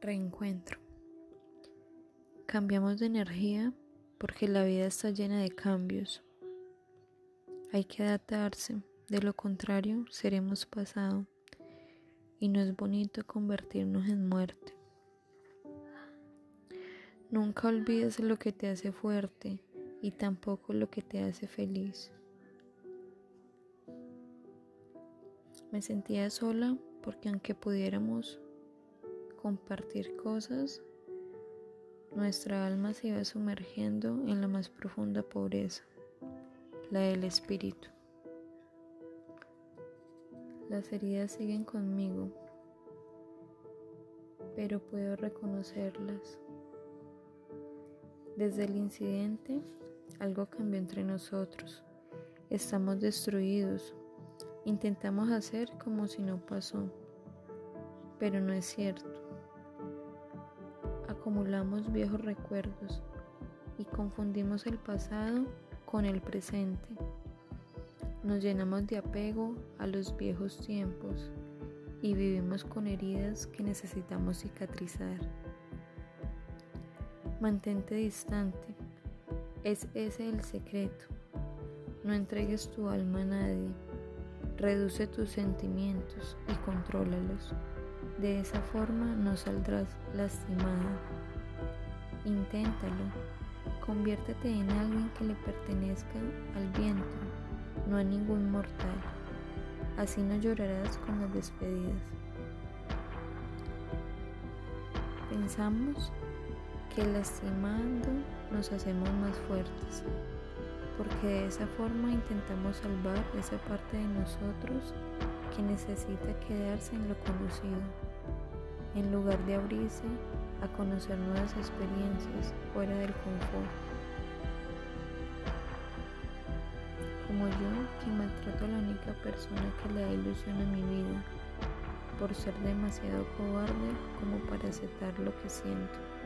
Reencuentro. Cambiamos de energía porque la vida está llena de cambios. Hay que adaptarse, de lo contrario seremos pasado y no es bonito convertirnos en muerte. Nunca olvides lo que te hace fuerte y tampoco lo que te hace feliz. Me sentía sola porque aunque pudiéramos compartir cosas, nuestra alma se iba sumergiendo en la más profunda pobreza, la del espíritu. Las heridas siguen conmigo, pero puedo reconocerlas. Desde el incidente, algo cambió entre nosotros. Estamos destruidos. Intentamos hacer como si no pasó, pero no es cierto acumulamos viejos recuerdos y confundimos el pasado con el presente. Nos llenamos de apego a los viejos tiempos y vivimos con heridas que necesitamos cicatrizar. Mantente distante, es ese el secreto. No entregues tu alma a nadie, reduce tus sentimientos y contrólalos. De esa forma no saldrás lastimada. Inténtalo. Conviértete en alguien que le pertenezca al viento, no a ningún mortal. Así no llorarás con las despedidas. Pensamos que lastimando nos hacemos más fuertes, porque de esa forma intentamos salvar esa parte de nosotros que necesita quedarse en lo conocido en lugar de abrirse a conocer nuevas experiencias fuera del confort. Como yo, que maltrato a la única persona que le da ilusión a mi vida, por ser demasiado cobarde como para aceptar lo que siento.